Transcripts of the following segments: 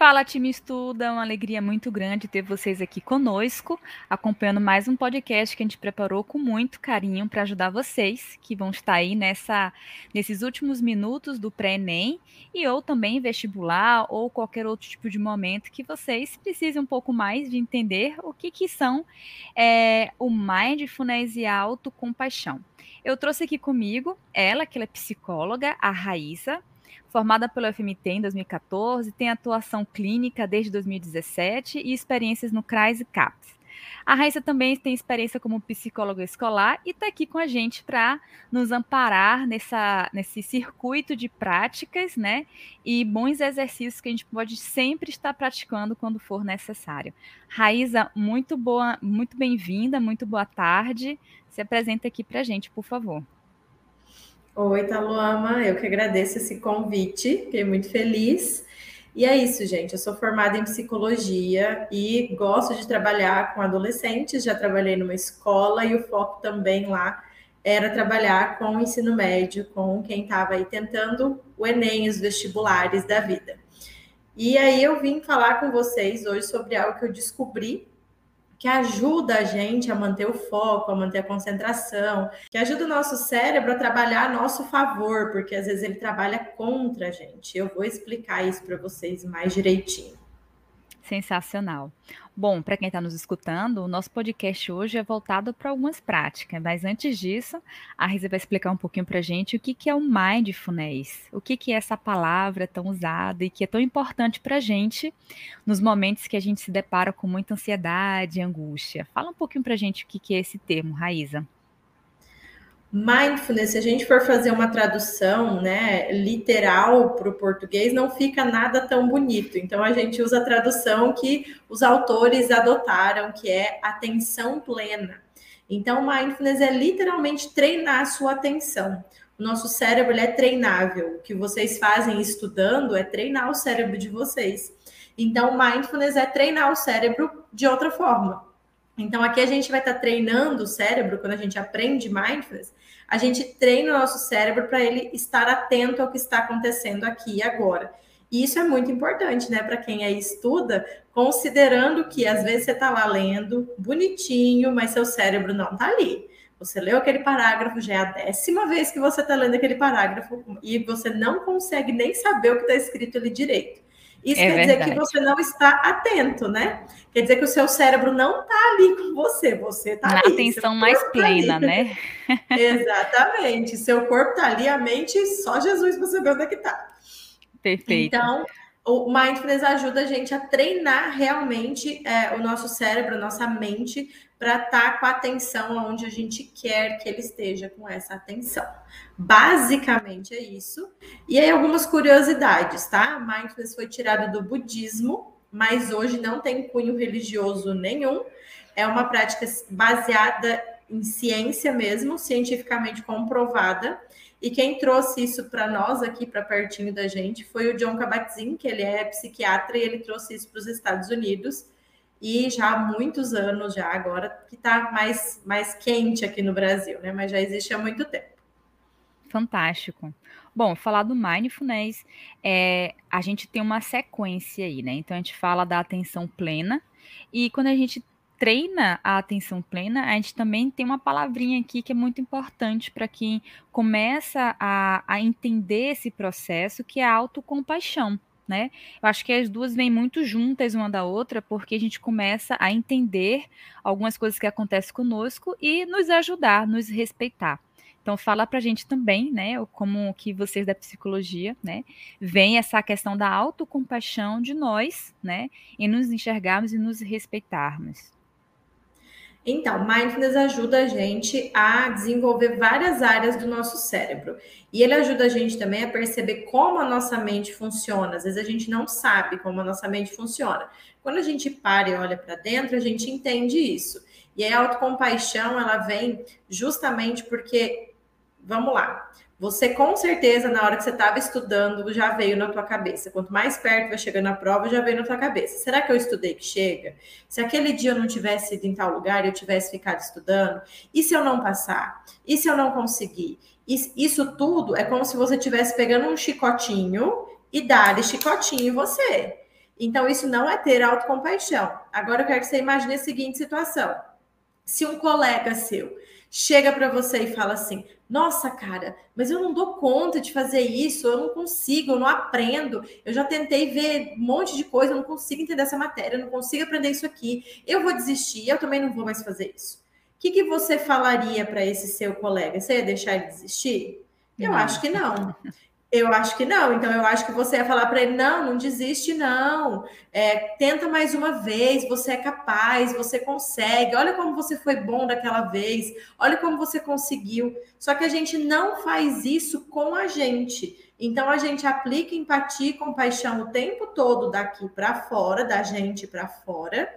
Fala, time Estuda, é uma alegria muito grande ter vocês aqui conosco, acompanhando mais um podcast que a gente preparou com muito carinho para ajudar vocês, que vão estar aí nessa, nesses últimos minutos do pré-ENEM e ou também vestibular ou qualquer outro tipo de momento que vocês precisem um pouco mais de entender o que, que são é, o Mindfulness e a autocompaixão. Eu trouxe aqui comigo ela, que ela é psicóloga, a Raíssa, formada pelo FMT em 2014, tem atuação clínica desde 2017 e experiências no CRAS e CAPS. A Raíssa também tem experiência como psicóloga escolar e está aqui com a gente para nos amparar nessa, nesse circuito de práticas, né? E bons exercícios que a gente pode sempre estar praticando quando for necessário. Raíssa, muito boa, muito bem-vinda, muito boa tarde. Se apresenta aqui para a gente, por favor. Oi, Taluama, eu que agradeço esse convite, fiquei muito feliz. E é isso, gente. Eu sou formada em psicologia e gosto de trabalhar com adolescentes. Já trabalhei numa escola e o foco também lá era trabalhar com o ensino médio, com quem estava aí tentando o Enem, os vestibulares da vida. E aí eu vim falar com vocês hoje sobre algo que eu descobri que ajuda a gente a manter o foco, a manter a concentração, que ajuda o nosso cérebro a trabalhar a nosso favor, porque às vezes ele trabalha contra a gente. Eu vou explicar isso para vocês mais direitinho. Sensacional. Bom, para quem está nos escutando, o nosso podcast hoje é voltado para algumas práticas, mas antes disso, a Risa vai explicar um pouquinho para a gente o que, que é o mindfulness, o que, que é essa palavra tão usada e que é tão importante para a gente nos momentos que a gente se depara com muita ansiedade angústia. Fala um pouquinho para a gente o que, que é esse termo, Raíza. Mindfulness, se a gente for fazer uma tradução né, literal para o português, não fica nada tão bonito. Então, a gente usa a tradução que os autores adotaram, que é atenção plena. Então, mindfulness é literalmente treinar a sua atenção. O nosso cérebro é treinável. O que vocês fazem estudando é treinar o cérebro de vocês. Então, mindfulness é treinar o cérebro de outra forma. Então, aqui a gente vai estar tá treinando o cérebro, quando a gente aprende mindfulness, a gente treina o nosso cérebro para ele estar atento ao que está acontecendo aqui e agora. E isso é muito importante, né, para quem aí estuda, considerando que às vezes você está lá lendo, bonitinho, mas seu cérebro não está ali. Você leu aquele parágrafo, já é a décima vez que você está lendo aquele parágrafo e você não consegue nem saber o que está escrito ali direito. Isso é quer verdade. dizer que você não está atento, né? Quer dizer que o seu cérebro não está ali com você, você está ali. Na atenção mais tá plena, tá né? Exatamente. Seu corpo está ali, a mente, só Jesus você saber onde é que está. Perfeito. Então, o mindfulness ajuda a gente a treinar realmente é, o nosso cérebro, a nossa mente, para estar tá com a atenção onde a gente quer que ele esteja com essa atenção. Basicamente é isso. E aí algumas curiosidades, tá? Mindfulness foi tirado do budismo, mas hoje não tem cunho religioso nenhum. É uma prática baseada em ciência mesmo, cientificamente comprovada. E quem trouxe isso para nós aqui, para pertinho da gente, foi o John Kabat-Zinn, que ele é psiquiatra e ele trouxe isso para os Estados Unidos e já há muitos anos já agora que está mais, mais quente aqui no Brasil, né? Mas já existe há muito tempo. Fantástico. Bom, falar do mindfulness, é, a gente tem uma sequência aí, né? Então a gente fala da atenção plena e quando a gente treina a atenção plena, a gente também tem uma palavrinha aqui que é muito importante para quem começa a, a entender esse processo, que é a autocompaixão né? Eu acho que as duas vêm muito juntas uma da outra, porque a gente começa a entender algumas coisas que acontecem conosco e nos ajudar, nos respeitar. Então fala para a gente também, né, como que vocês da psicologia, né, vem essa questão da autocompaixão de nós, né, e nos enxergarmos e nos respeitarmos. Então, mindfulness ajuda a gente a desenvolver várias áreas do nosso cérebro. E ele ajuda a gente também a perceber como a nossa mente funciona. Às vezes a gente não sabe como a nossa mente funciona. Quando a gente para e olha para dentro, a gente entende isso. E a autocompaixão, ela vem justamente porque, vamos lá, você com certeza, na hora que você estava estudando, já veio na tua cabeça. Quanto mais perto vai chegando a prova, já veio na tua cabeça. Será que eu estudei que chega? Se aquele dia eu não tivesse ido em tal lugar, eu tivesse ficado estudando? E se eu não passar? E se eu não conseguir? Isso tudo é como se você estivesse pegando um chicotinho e dar chicotinho em você. Então, isso não é ter autocompaixão. Agora, eu quero que você imagine a seguinte situação: se um colega seu chega para você e fala assim: Nossa, cara, mas eu não dou conta de fazer isso, eu não consigo, eu não aprendo. Eu já tentei ver um monte de coisa, eu não consigo entender essa matéria, eu não consigo aprender isso aqui. Eu vou desistir, eu também não vou mais fazer isso. O que, que você falaria para esse seu colega? Você ia deixar ele desistir? Eu não. acho que não. Eu acho que não. Então, eu acho que você ia falar para ele: não, não desiste, não. É, tenta mais uma vez. Você é capaz, você consegue. Olha como você foi bom daquela vez. Olha como você conseguiu. Só que a gente não faz isso com a gente. Então, a gente aplica empatia e compaixão o tempo todo daqui para fora, da gente para fora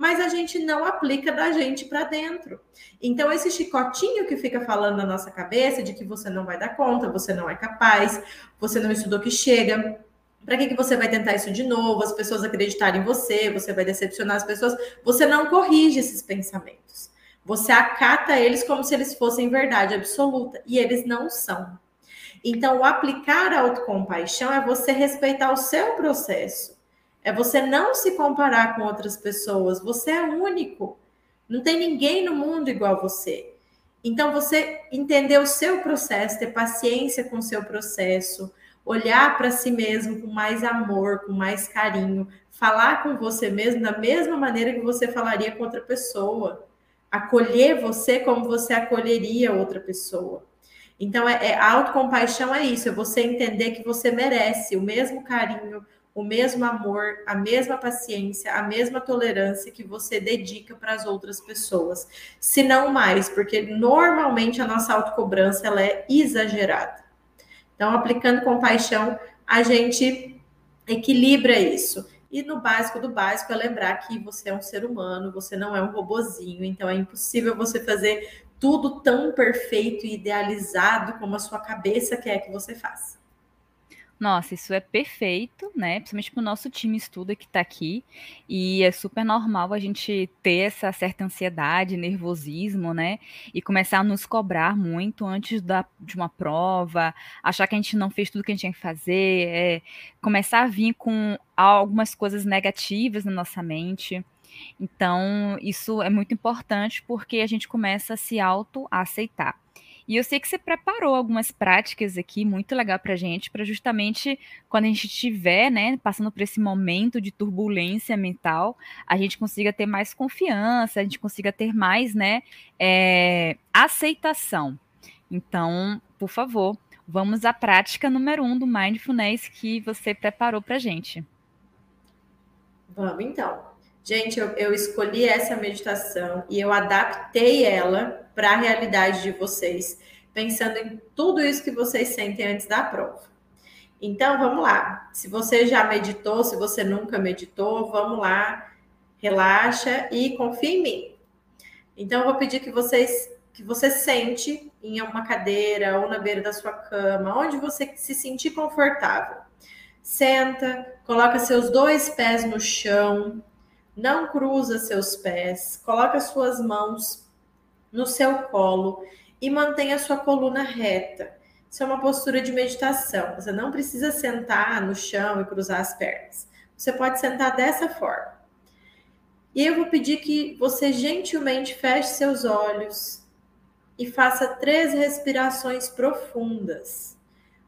mas a gente não aplica da gente para dentro. Então, esse chicotinho que fica falando na nossa cabeça de que você não vai dar conta, você não é capaz, você não estudou que chega, para que, que você vai tentar isso de novo? As pessoas acreditarem em você, você vai decepcionar as pessoas. Você não corrige esses pensamentos. Você acata eles como se eles fossem verdade absoluta e eles não são. Então, aplicar a autocompaixão é você respeitar o seu processo. É você não se comparar com outras pessoas. Você é único. Não tem ninguém no mundo igual a você. Então, você entender o seu processo, ter paciência com o seu processo, olhar para si mesmo com mais amor, com mais carinho, falar com você mesmo da mesma maneira que você falaria com outra pessoa, acolher você como você acolheria outra pessoa. Então, é, é, autocompaixão é isso, é você entender que você merece o mesmo carinho, o mesmo amor, a mesma paciência, a mesma tolerância que você dedica para as outras pessoas, se não mais, porque normalmente a nossa autocobrança ela é exagerada. Então, aplicando compaixão, a gente equilibra isso. E no básico do básico é lembrar que você é um ser humano, você não é um robozinho, então é impossível você fazer tudo tão perfeito e idealizado como a sua cabeça quer que você faça. Nossa, isso é perfeito, né? Principalmente para o nosso time estuda que está aqui. E é super normal a gente ter essa certa ansiedade, nervosismo, né? E começar a nos cobrar muito antes da, de uma prova, achar que a gente não fez tudo que a gente tinha que fazer, é, começar a vir com algumas coisas negativas na nossa mente. Então, isso é muito importante porque a gente começa a se auto-aceitar. E eu sei que você preparou algumas práticas aqui muito legal para gente, para justamente quando a gente estiver, né, passando por esse momento de turbulência mental, a gente consiga ter mais confiança, a gente consiga ter mais, né, é, aceitação. Então, por favor, vamos à prática número um do Mindfulness que você preparou para gente. Vamos então. Gente, eu, eu escolhi essa meditação e eu adaptei ela para a realidade de vocês, pensando em tudo isso que vocês sentem antes da prova. Então, vamos lá. Se você já meditou, se você nunca meditou, vamos lá, relaxa e confia em mim. Então, eu vou pedir que vocês que você sente em uma cadeira ou na beira da sua cama, onde você se sentir confortável. Senta, coloca seus dois pés no chão, não cruza seus pés, coloca suas mãos no seu colo e mantenha sua coluna reta. Isso é uma postura de meditação. Você não precisa sentar no chão e cruzar as pernas. Você pode sentar dessa forma. E eu vou pedir que você gentilmente feche seus olhos e faça três respirações profundas.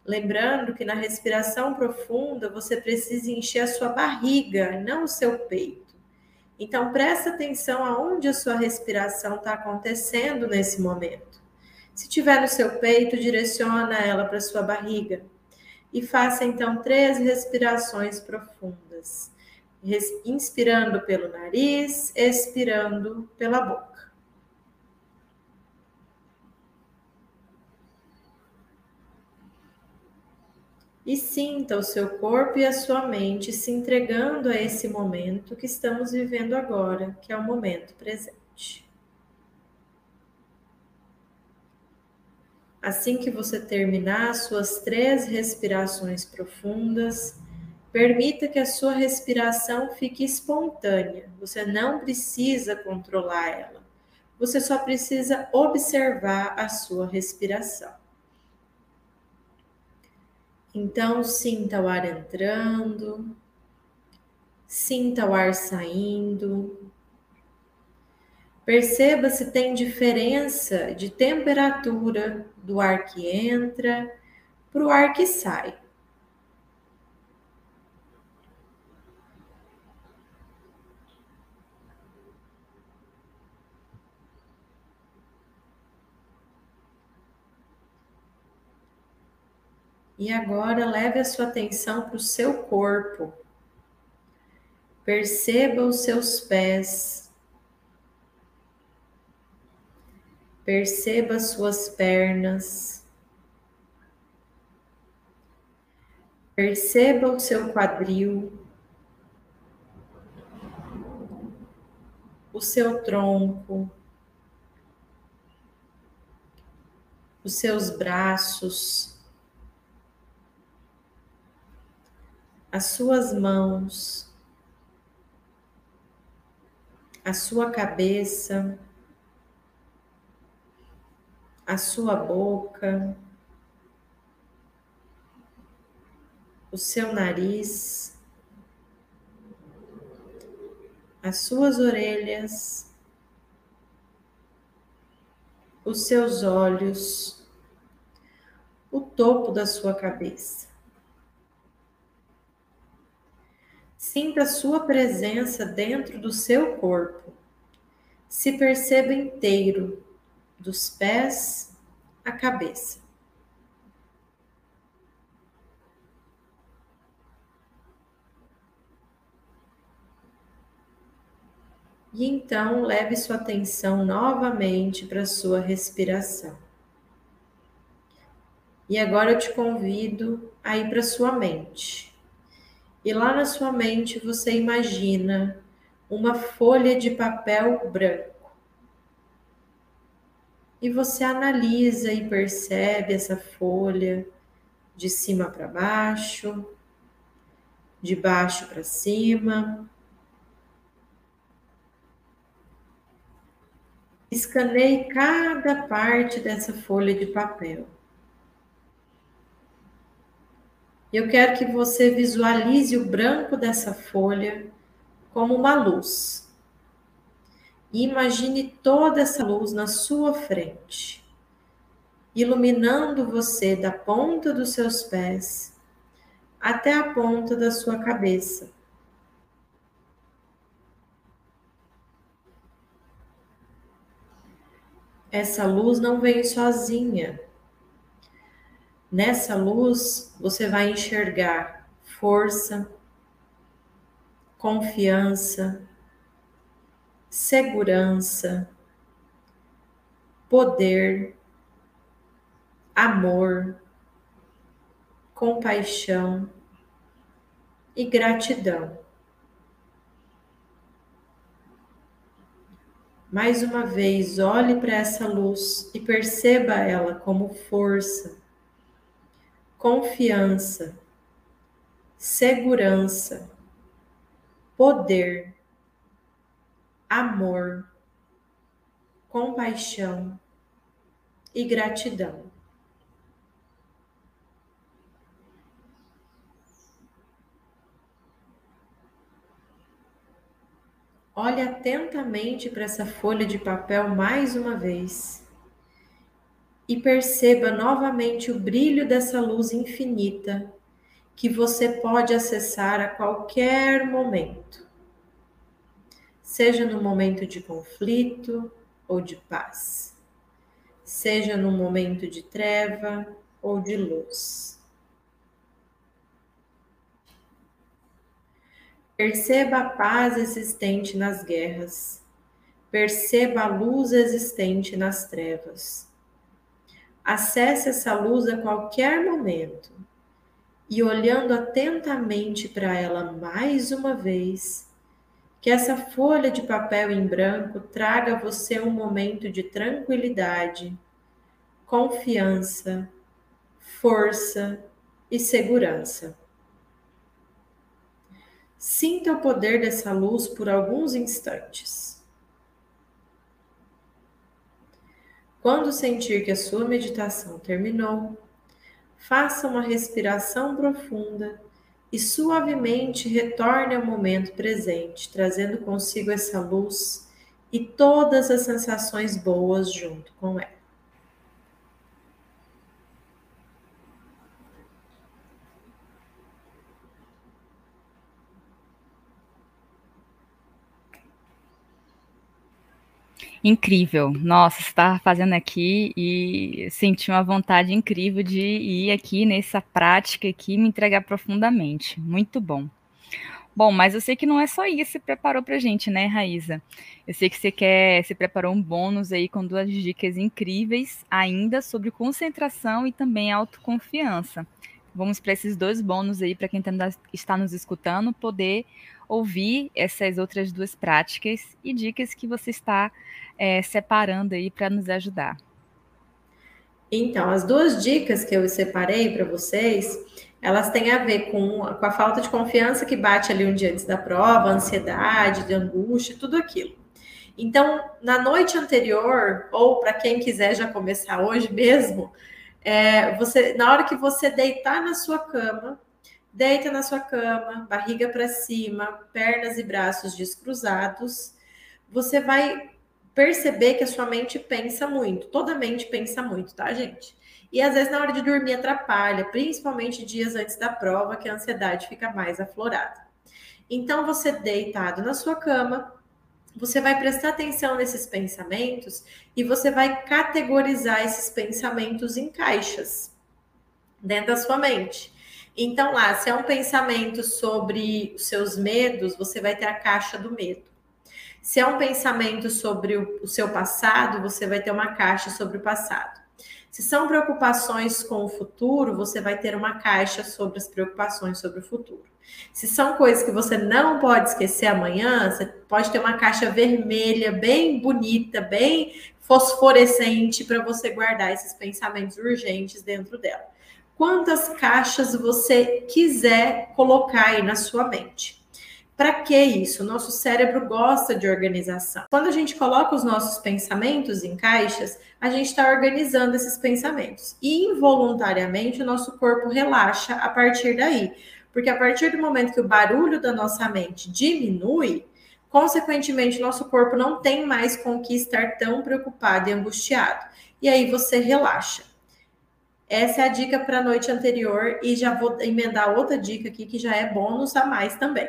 Lembrando que na respiração profunda você precisa encher a sua barriga, não o seu peito. Então, presta atenção aonde a sua respiração está acontecendo nesse momento. Se tiver no seu peito, direciona ela para sua barriga e faça então três respirações profundas. Inspirando pelo nariz, expirando pela boca. E sinta o seu corpo e a sua mente se entregando a esse momento que estamos vivendo agora, que é o momento presente. Assim que você terminar suas três respirações profundas, permita que a sua respiração fique espontânea. Você não precisa controlar ela. Você só precisa observar a sua respiração. Então, sinta o ar entrando, Sinta o ar saindo. Perceba se tem diferença de temperatura do ar que entra para o ar que sai. E agora leve a sua atenção para o seu corpo. Perceba os seus pés. Perceba as suas pernas. Perceba o seu quadril. O seu tronco. Os seus braços. As suas mãos a sua cabeça, a sua boca, o seu nariz, as suas orelhas, os seus olhos, o topo da sua cabeça. Sinta a sua presença dentro do seu corpo. Se perceba inteiro, dos pés à cabeça. E então leve sua atenção novamente para sua respiração. E agora eu te convido a ir para sua mente. E lá na sua mente você imagina uma folha de papel branco. E você analisa e percebe essa folha de cima para baixo, de baixo para cima. Escaneie cada parte dessa folha de papel. Eu quero que você visualize o branco dessa folha como uma luz. E imagine toda essa luz na sua frente, iluminando você da ponta dos seus pés até a ponta da sua cabeça. Essa luz não vem sozinha. Nessa luz, você vai enxergar força, confiança, segurança, poder, amor, compaixão e gratidão. Mais uma vez, olhe para essa luz e perceba ela como força, confiança, segurança, poder, amor, compaixão e gratidão. Olhe atentamente para essa folha de papel mais uma vez e perceba novamente o brilho dessa luz infinita que você pode acessar a qualquer momento, seja no momento de conflito ou de paz, seja no momento de treva ou de luz. Perceba a paz existente nas guerras. Perceba a luz existente nas trevas. Acesse essa luz a qualquer momento e, olhando atentamente para ela mais uma vez, que essa folha de papel em branco traga a você um momento de tranquilidade, confiança, força e segurança. Sinta o poder dessa luz por alguns instantes. Quando sentir que a sua meditação terminou, faça uma respiração profunda e suavemente retorne ao momento presente, trazendo consigo essa luz e todas as sensações boas junto com ela. Incrível. Nossa, você estava fazendo aqui e senti uma vontade incrível de ir aqui nessa prática aqui e me entregar profundamente. Muito bom. Bom, mas eu sei que não é só isso que você preparou para gente, né, Raíza? Eu sei que você quer, você preparou um bônus aí com duas dicas incríveis ainda sobre concentração e também autoconfiança. Vamos para esses dois bônus aí para quem tá está nos escutando poder ouvir essas outras duas práticas e dicas que você está é, separando aí para nos ajudar. Então, as duas dicas que eu separei para vocês, elas têm a ver com, com a falta de confiança que bate ali um dia antes da prova, ansiedade, de angústia, tudo aquilo. Então, na noite anterior, ou para quem quiser já começar hoje mesmo, é, você, na hora que você deitar na sua cama, deita na sua cama, barriga para cima, pernas e braços descruzados, você vai perceber que a sua mente pensa muito. Toda mente pensa muito, tá, gente? E às vezes na hora de dormir atrapalha, principalmente dias antes da prova, que a ansiedade fica mais aflorada. Então, você deitado na sua cama, você vai prestar atenção nesses pensamentos e você vai categorizar esses pensamentos em caixas dentro da sua mente. Então, lá, se é um pensamento sobre os seus medos, você vai ter a caixa do medo. Se é um pensamento sobre o, seu passado, você vai ter uma caixa sobre o passado. Se são preocupações com o futuro, você vai ter uma caixa sobre as preocupações sobre o futuro. Se são coisas que você não pode esquecer amanhã, você pode ter uma caixa vermelha, bem bonita, bem fosforescente, para você guardar esses pensamentos urgentes dentro dela. Quantas caixas você quiser colocar aí na sua mente. Para que isso? Nosso cérebro gosta de organização. Quando a gente coloca os nossos pensamentos em caixas, a gente está organizando esses pensamentos. E involuntariamente o nosso corpo relaxa a partir daí. Porque a partir do momento que o barulho da nossa mente diminui, consequentemente, nosso corpo não tem mais com que estar tão preocupado e angustiado. E aí você relaxa. Essa é a dica para a noite anterior e já vou emendar outra dica aqui que já é bônus a mais também.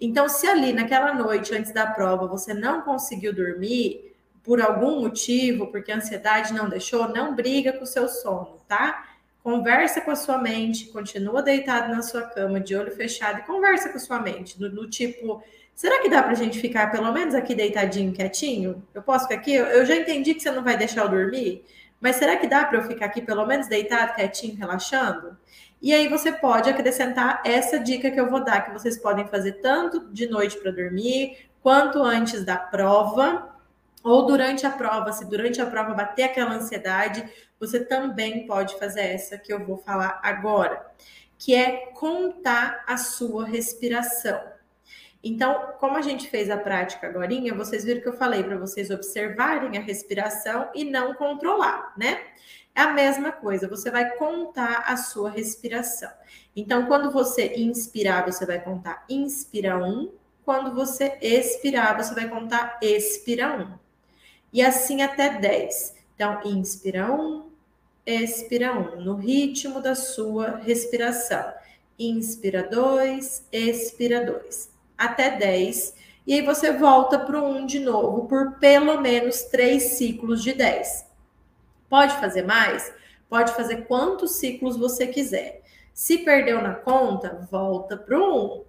Então, se ali naquela noite antes da prova você não conseguiu dormir por algum motivo, porque a ansiedade não deixou, não briga com o seu sono, tá? Conversa com a sua mente, continua deitado na sua cama, de olho fechado, e conversa com a sua mente, no, no tipo, será que dá pra gente ficar pelo menos aqui deitadinho, quietinho? Eu posso ficar aqui? Eu já entendi que você não vai deixar eu dormir, mas será que dá para eu ficar aqui pelo menos deitado, quietinho, relaxando? E aí você pode acrescentar essa dica que eu vou dar, que vocês podem fazer tanto de noite para dormir, quanto antes da prova, ou durante a prova. Se durante a prova bater aquela ansiedade, você também pode fazer essa que eu vou falar agora, que é contar a sua respiração. Então, como a gente fez a prática agora, vocês viram que eu falei para vocês observarem a respiração e não controlar, né? É a mesma coisa, você vai contar a sua respiração. Então, quando você inspirar, você vai contar inspira um. Quando você expirar, você vai contar expira um. E assim até 10. Então, inspira um, expira um, no ritmo da sua respiração. Inspira dois, expira dois. Até 10. E aí você volta para o 1 de novo por pelo menos três ciclos de 10. Pode fazer mais? Pode fazer quantos ciclos você quiser. Se perdeu na conta, volta para o 1.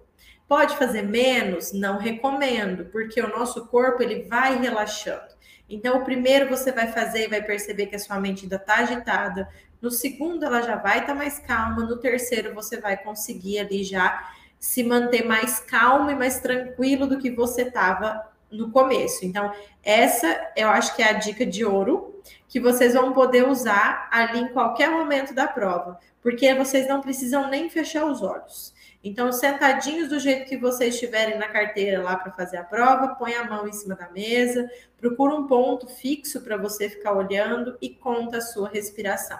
Pode fazer menos? Não recomendo, porque o nosso corpo ele vai relaxando. Então, o primeiro você vai fazer e vai perceber que a sua mente ainda está agitada. No segundo, ela já vai estar tá mais calma. No terceiro, você vai conseguir ali já se manter mais calmo e mais tranquilo do que você estava no começo. Então, essa eu acho que é a dica de ouro que vocês vão poder usar ali em qualquer momento da prova, porque vocês não precisam nem fechar os olhos. Então, sentadinhos do jeito que vocês estiverem na carteira lá para fazer a prova, põe a mão em cima da mesa, procura um ponto fixo para você ficar olhando e conta a sua respiração.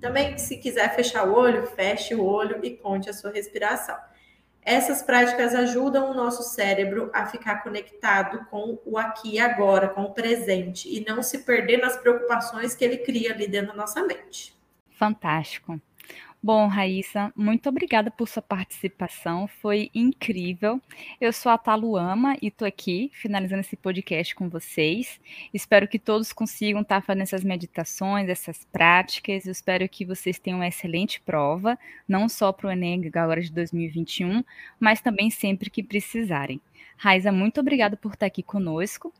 Também, se quiser fechar o olho, feche o olho e conte a sua respiração. Essas práticas ajudam o nosso cérebro a ficar conectado com o aqui e agora, com o presente, e não se perder nas preocupações que ele cria ali dentro da nossa mente. Fantástico. Bom, Raíssa, muito obrigada por sua participação, foi incrível. Eu sou a Taluama e estou aqui finalizando esse podcast com vocês. Espero que todos consigam estar fazendo essas meditações, essas práticas. Eu espero que vocês tenham uma excelente prova, não só para o Enem agora de 2021, mas também sempre que precisarem. Raíssa, muito obrigada por estar aqui conosco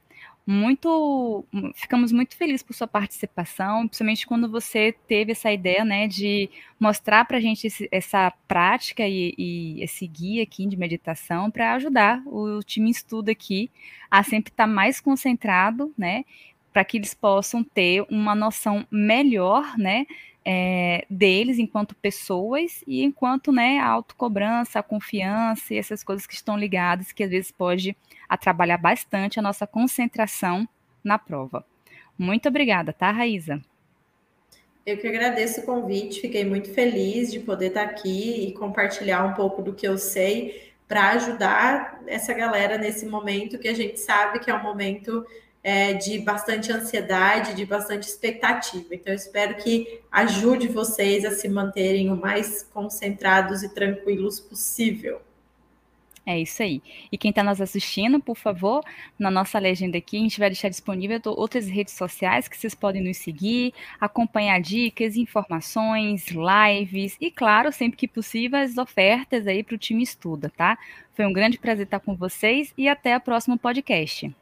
muito, ficamos muito felizes por sua participação, principalmente quando você teve essa ideia, né, de mostrar para a gente esse, essa prática e, e, esse guia aqui de meditação para ajudar o time estudo aqui a sempre estar tá mais concentrado, né, para que eles possam ter uma noção melhor, né, é, deles enquanto pessoas e enquanto, né, a autocobrança, a confiança e essas coisas que estão ligadas, que às vezes pode atrapalhar bastante a nossa concentração na prova. Muito obrigada, tá, Raíza? Eu que agradeço o convite, fiquei muito feliz de poder estar aqui e compartilhar um pouco do que eu sei para ajudar essa galera nesse momento que a gente sabe que é um momento é, de bastante ansiedade, de bastante expectativa. Então, espero que ajude vocês a se manterem o mais concentrados e tranquilos possível. É isso aí. E quem está nos assistindo, por favor, na nossa legenda aqui, a gente vai deixar disponível outras redes sociais que vocês podem nos seguir, acompanhar dicas, informações, lives e, claro, sempre que possível, as ofertas aí para o time estuda, tá? Foi um grande prazer estar com vocês e até o próximo podcast.